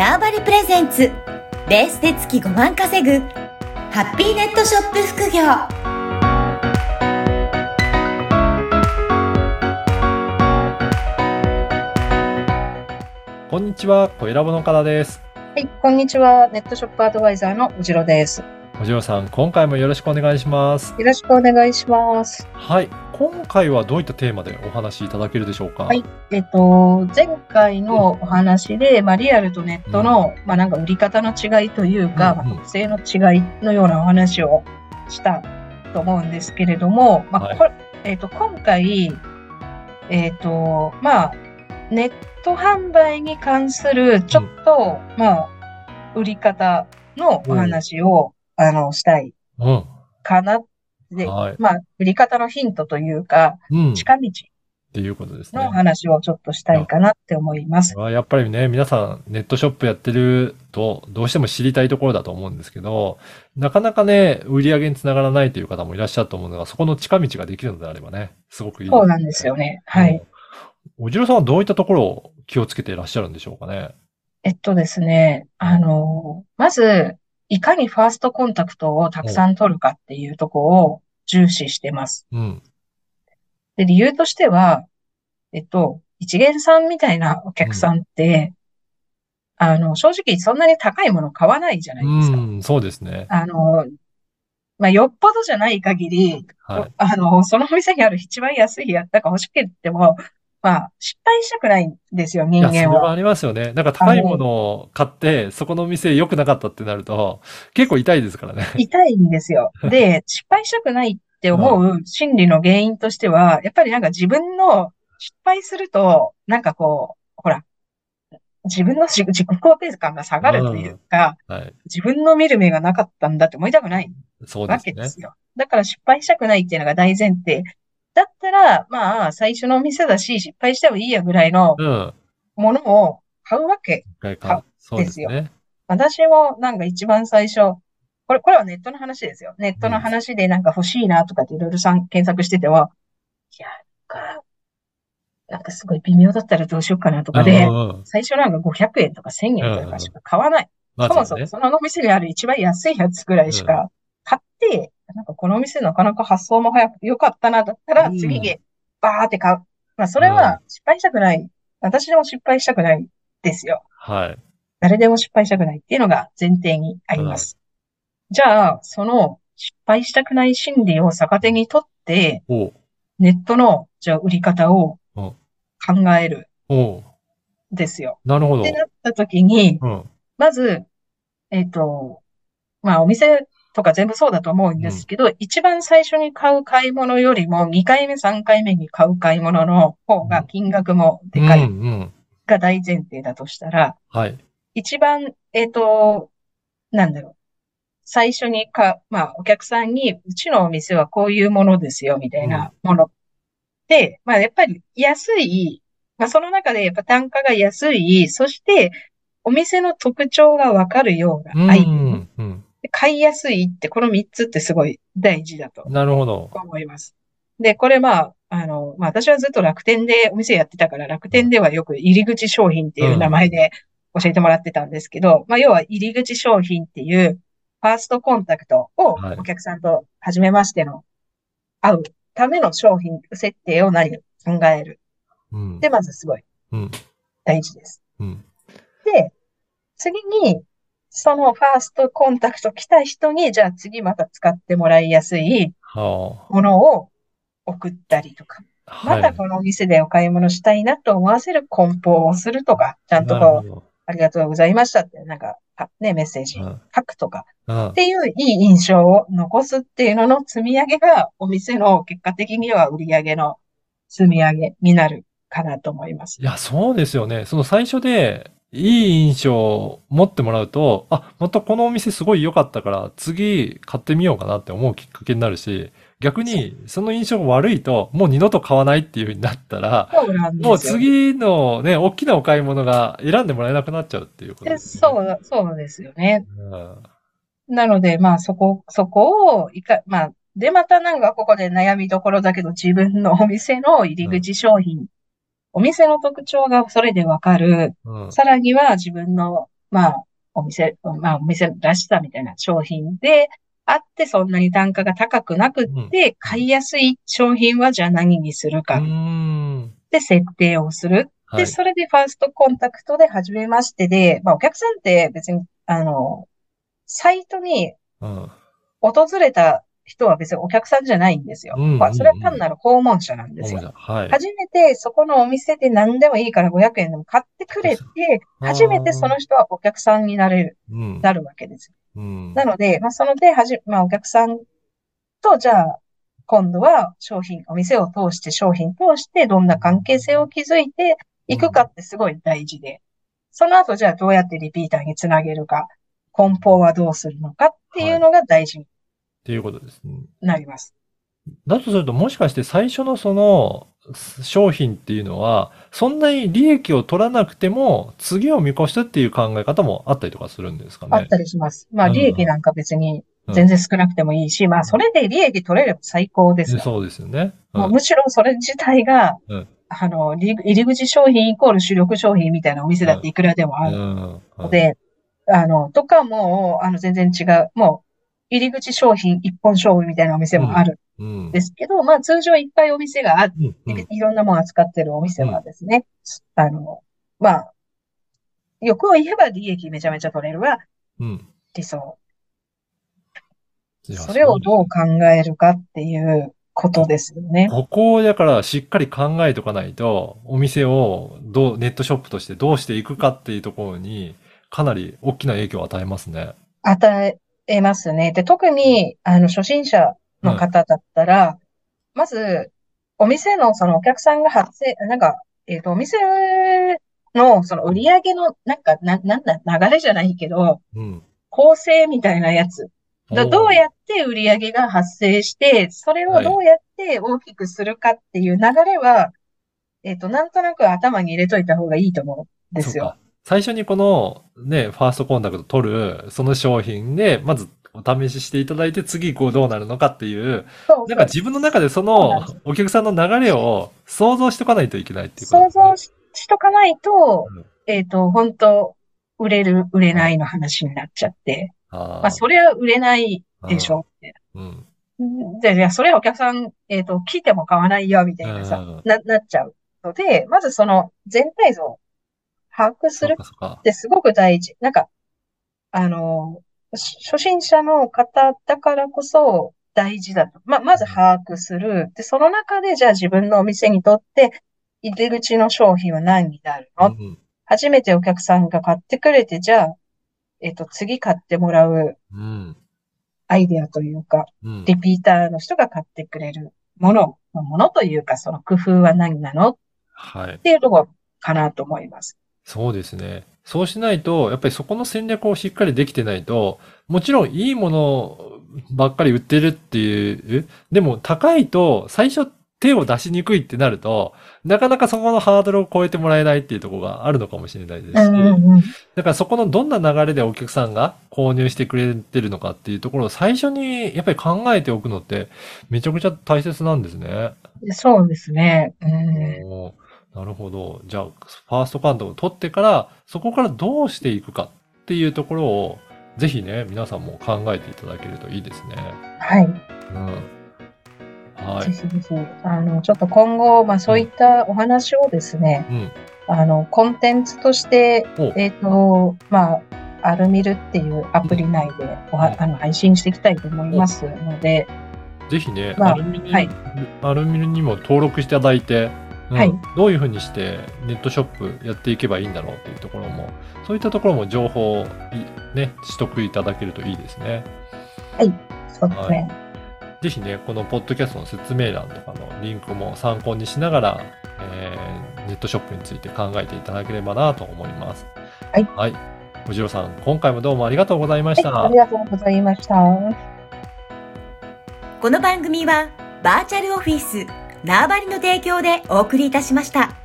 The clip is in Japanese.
ターバリプレゼンツベースで月5万稼ぐハッピーネットショップ副業こんにちは、小ラボの方です。はい、こんにちは。ネットショップアドバイザーのうじろです。よおじろさん、今回もよろしくお願いします。ろしくお願いします。はい、今回はどういったテーマでお話しいただけるでしょうか？はいえっと、前回のお話で、まあ、リアルとネットの、まあ、なんか売り方の違いというか、うんうんまあ特性の違いのようなお話をしたと思うんですけれども、まはいあ、これ、えっと、今回、えっと、まあ、ネット販売に関する、ちょっと、まあ、売り方のお話を、あの、したいうん。かなで、はい。まあ、売り方のヒントというか、うん。っ近道ていうことですのね。話をちょっとしたいかなって思います。やっぱりね、皆さんネットショップやってると、どうしても知りたいところだと思うんですけど、なかなかね、売り上げにつながらないという方もいらっしゃると思うのが、そこの近道ができるのであればね、すごくいいそうなんですよね。はい。うん。おじろさんはどういったところを気をつけていらっしゃるんでしょうかね。えっとですね、あの、まず、いかにファーストコンタクトをたくさん取るかっていうところを重視してます。うん。で、理由としては、えっと、一元さんみたいなお客さんって、あの、正直そんなに高いもの買わないじゃないですか。うん、そうですね。あの、まあ、よっぽどじゃない限り、はい。あの、そのお店にある一番安いやつ、だから欲しくても、まあ、失敗したくないんですよ、人いや、それ間は。はありますよね。なんか高いものを買って、そこの店良くなかったってなると、結構痛いですからね。痛いんですよ。で、失敗したくないって思う心理の原因としては、やっぱりなんか自分の失敗すると、なんかこう、ほら、自分の自自己肯定感が下がるというか、はい。自分の見る目がなかったんだって思いたくないわそうですね。けですよ。だから失敗したくないっていうのが大前提。だったら、まあ、最初のお店だし、失敗してもいいやぐらいのうん。ものを買うわけ。買うですね。私もなんか一番最初、これ、これはネットの話ですよ。ネットの話でなんか欲しいなとかっていろいろさん検索してては、いや、なんか、なんかすごい微妙だったらどうしようかなとかで最初なんか500円とか1000円とかしか買わない。まそも。そもそのお店にある一番安いやつぐらいしか買って、なんかこのお店なかなか発想も早く良かったな、だったらうん次にバーって買う。まあそれは失敗したくない。私でも失敗したくないですよ。はい。誰でも失敗したくないっていうのが前提にあります。じゃあ、その失敗したくない心理を逆手にとって。ネットの、じゃあ売り方をうん考えるですよ。なるほどって。なった時に、うん。まず、えっと、まあお店とか全部そうだと思うんですけど、一番最初に買う買い物よりも2回目、3回目に買う買い物の方が金額もでかいうんうん。が大前提だとしたら、はい。一番、えっと、なんだろう。最初にか、まあお客さんに、うちのお店はこういうものですよ、みたいなもので、まあやっぱり安い、まあその中でやっぱ単価が安い、そしてお店の特徴がわかるよううなアイテム。ん。うん。買いやすいって、この3つってすごい大事だとなるほど。思います。で、これまあ、あの、まあ私はずっと楽天でお店やってたから、楽天ではよく入り口商品っていう名前で教えてもらってたんですけど、まあ要は入り口商品っていうファーストコンタクトをはいお客さんと初めましての会うための商品設定を何考える。うん。で、まずすごいうん。大事です。うん。で、次に、そのファーストコンタクト来た人に、じゃあ次また使ってもらいやすいはものを送ったりとか、あ。まはい。たこのお店でお買い物したいなと思わせる梱包をするとか、ちゃんとこう。ありがとうございましたって、なんか、あね、メッセージうん書くとか、うんっていういい印象を残すっていうのの積み上げが、お店の結果的には売り上げの積み上げになるかなと思いますい。や、そうですよね。その最初で、いい印象を持ってもらうと、あ、またこのお店すごい良かったから、次買ってみようかなって思うきっかけになるし、逆に、その印象が悪いと、もう二度と買わないっていう風になったら。もう次のね、大きなお買い物が選んでもらえなくなっちゃうっていうことね。そう、そうですよね。うん。なので、まあそこ、そこをいか、まあ、で、またなんかここで悩みどころだけど、自分のお店の入り口商品、お店の特徴がそれでわかる。うん。さらには自分のまあ、お店、まあ、お店らしさみたいな商品であって、そんなに単価が高くなくって、買いやすい商品はじゃあ何にするうかっーん。て設定をする。で、はい。それでファーストコンタクトで初めましてで、まあ、お客さんって別に、あの、サイトにうん。訪れた人は別にお客さんじゃないんですよ。うんまあ、それは単なる訪問者なんですよ。はい。初めてそこのお店で何でもいいから500円でも買ってくれて、初めてその人はお客さんになれる、うん。なるわけです。うん。なので、まあ、そので、はじ、まあ、お客さんと、じゃあ、今度は商品、お店を通して商品通してどんな関係性を築いていくかってすごい大事で、その後じゃあどうやってリピーターにつなげるか、梱包はどうするのかっていうのが大事にっていうことですね。なります。だとすると、もしかして最初のその商品っていうのは、そんなに利益を取らなくても、次を見越してっていう考え方もあったりとかするんですかね？あったりします。まあ、うん利益なんか別にうん全然少なくてもいいし、まあ、それで利益取れれば最高ですよ。そうですよね。もうむしろそれ自体がうん、あの、入り口商品イコール主力商品みたいなお店だっていくらでもあるうん。ので、あの、とかもう、あの、全然違う、もう、入り口商品一本勝負みたいなお店もあるうんん。ですけど、まあ、通常いっぱいお店があって、うん。うん。いろんなもの扱ってるお店はですね、あの、まあ、欲を言えば利益めちゃめちゃ取れるはうん。理想。それをどう考えるかっていうことですよね。ここをだからしっかり考えとかないと、お店をどう、ネットショップとしてどうしていくかっていうところに、かなり大きな影響を与えますね。与えますね。で、特に、あの、初心者の方だったら、まず、お店のそのお客さんが発生、なんか、えっと、お店のその売り上げの、なんか、な、なんだ、流れじゃないけど、うん。構成みたいなやつ。だどうやって売り上げが発生して、それをどうやって大きくするかっていう流れは、えっと、なんとなく頭に入れといた方がいいと思うんですよ。最初にこのね、ファーストコンタクト取る、その商品で、まずお試ししていただいて、次こうどうなるのかっていう、なんか自分の中でそのお客さんの流れを想像しとかないといけないっていうこと想。像ししとかないとうん、えっと、本当売れる、売れないの話になっちゃって、あまあ、それは売れないでしょって。うん。で、いや、それはお客さん、えっと、聞いても買わないよ、みたいなさうん、な、なっちゃうので、まずその全体像を把握するっ。てすごく大事。なんか、あの、し初心者の方だからこそ大事だと。ま、まず把握する。で、その中でじゃあ自分のお店にとって入り口の商品は何になるの？うん初めてお客さんが買ってくれて、じゃあ、えっと、次買ってもらううん。アイデアというか、うん。リピーターの人が買ってくれるもの、ものというか、その工夫は何なの？っはい。ていうところかなと思います。そうですね。そうしないと、やっぱりそこの戦略をしっかりできてないと、もちろんいいものばっかり売ってるっていう、でも高いと最初手を出しにくいってなると、なかなかそこのハードルを超えてもらえないっていうところがあるのかもしれないですし。だからそこのどんな流れでお客さんが購入してくれてるのかっていうところを最初にやっぱり考えておくのってめちゃくちゃ大切なんですね。そうですね。うん。なるほど。じゃあ、ファーストカウントを取ってから、そこからどうしていくかっていうところを、ぜひね、皆さんも考えていただけるといいですね。はい。うん。はい。ぜひぜひ、あの、ちょっと今後、まあそういったお話をですね、うん。あの、コンテンツとしてお、えっと、まあ、アルミルっていうアプリ内でおは、あの、配信していきたいと思いますので、ぜひね、まあアルミル、はいアルミルにも登録していただいて、うんはいどういうふうにしてネットショップやっていけばいいんだろうっていうところも、そういったところも情報をいね、取得いただけるといいですね。そうですね。ぜひね、このポッドキャストの説明欄とかのリンクも参考にしながら、えーネットショップについて考えていただければなと思います。はい。はい。おじろさん、今回もどうもありがとうございました。はい、ありがとうございました。この番組はバーチャルオフィス縄張りの提供でお送りいたしました。